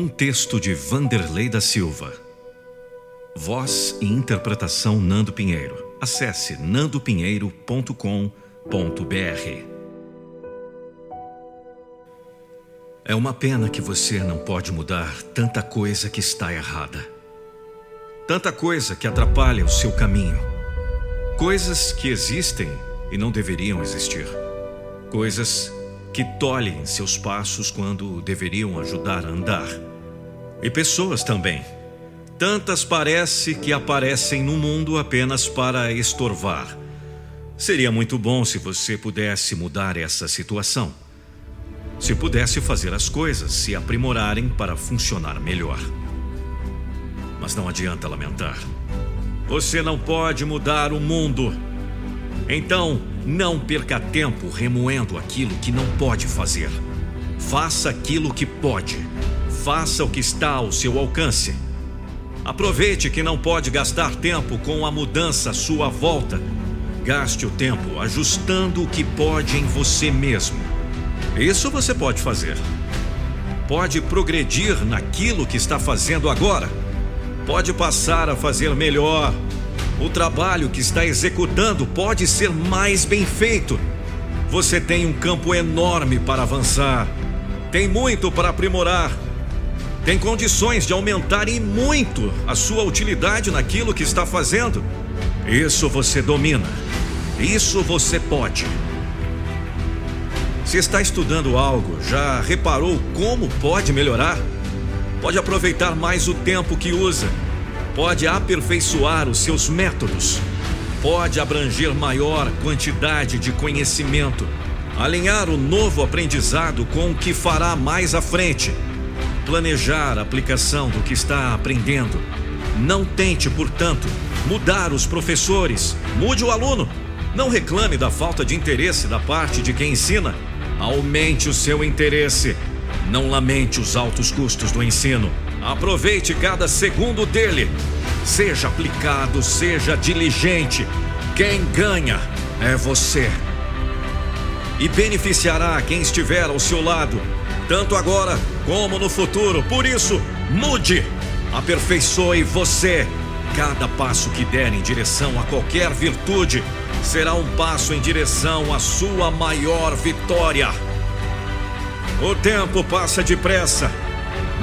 Um texto de Vanderlei da Silva. Voz e interpretação Nando Pinheiro. Acesse nandopinheiro.com.br. É uma pena que você não pode mudar tanta coisa que está errada. Tanta coisa que atrapalha o seu caminho. Coisas que existem e não deveriam existir. Coisas que tolhem seus passos quando deveriam ajudar a andar. E pessoas também. Tantas parece que aparecem no mundo apenas para estorvar. Seria muito bom se você pudesse mudar essa situação. Se pudesse fazer as coisas se aprimorarem para funcionar melhor. Mas não adianta lamentar. Você não pode mudar o mundo. Então, não perca tempo remoendo aquilo que não pode fazer. Faça aquilo que pode. Faça o que está ao seu alcance. Aproveite que não pode gastar tempo com a mudança à sua volta. Gaste o tempo ajustando o que pode em você mesmo. Isso você pode fazer. Pode progredir naquilo que está fazendo agora. Pode passar a fazer melhor, o trabalho que está executando pode ser mais bem feito. Você tem um campo enorme para avançar. Tem muito para aprimorar. Tem condições de aumentar e muito a sua utilidade naquilo que está fazendo. Isso você domina. Isso você pode. Se está estudando algo, já reparou como pode melhorar? Pode aproveitar mais o tempo que usa pode aperfeiçoar os seus métodos, pode abranger maior quantidade de conhecimento, alinhar o novo aprendizado com o que fará mais à frente, planejar a aplicação do que está aprendendo. Não tente, portanto, mudar os professores, mude o aluno. Não reclame da falta de interesse da parte de quem ensina. Aumente o seu interesse. Não lamente os altos custos do ensino. Aproveite cada segundo dele. Seja aplicado, seja diligente. Quem ganha é você. E beneficiará quem estiver ao seu lado, tanto agora como no futuro. Por isso, mude, aperfeiçoe você. Cada passo que der em direção a qualquer virtude será um passo em direção à sua maior vitória. O tempo passa depressa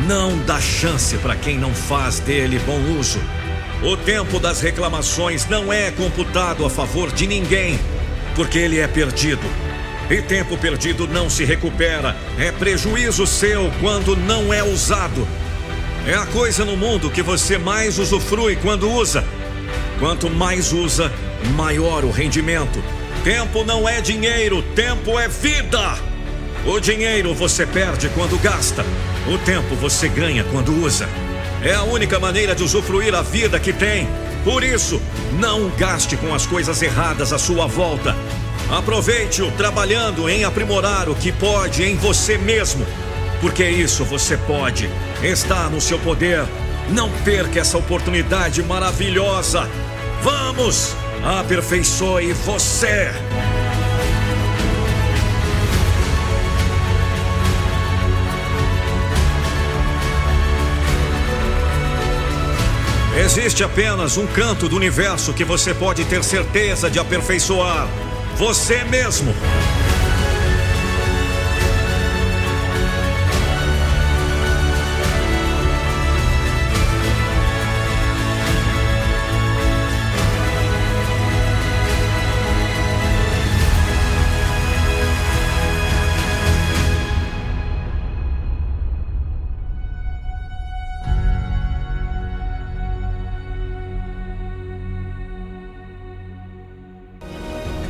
não dá chance para quem não faz dele bom uso. O tempo das reclamações não é computado a favor de ninguém, porque ele é perdido. E tempo perdido não se recupera, é prejuízo seu quando não é usado. É a coisa no mundo que você mais usufrui quando usa. Quanto mais usa, maior o rendimento. Tempo não é dinheiro, tempo é vida. O dinheiro você perde quando gasta. O tempo você ganha quando usa. É a única maneira de usufruir a vida que tem. Por isso, não gaste com as coisas erradas à sua volta. Aproveite-o trabalhando em aprimorar o que pode em você mesmo. Porque isso você pode. Está no seu poder. Não perca essa oportunidade maravilhosa. Vamos! Aperfeiçoe você! Existe apenas um canto do universo que você pode ter certeza de aperfeiçoar: você mesmo.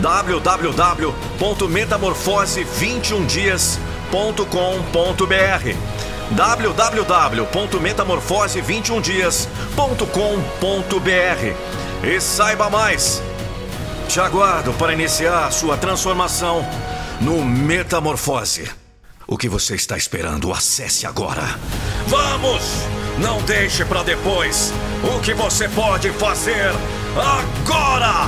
www.metamorfose21dias.com.br www.metamorfose21dias.com.br e saiba mais. Te aguardo para iniciar sua transformação no Metamorfose. O que você está esperando? Acesse agora. Vamos! Não deixe para depois. O que você pode fazer agora?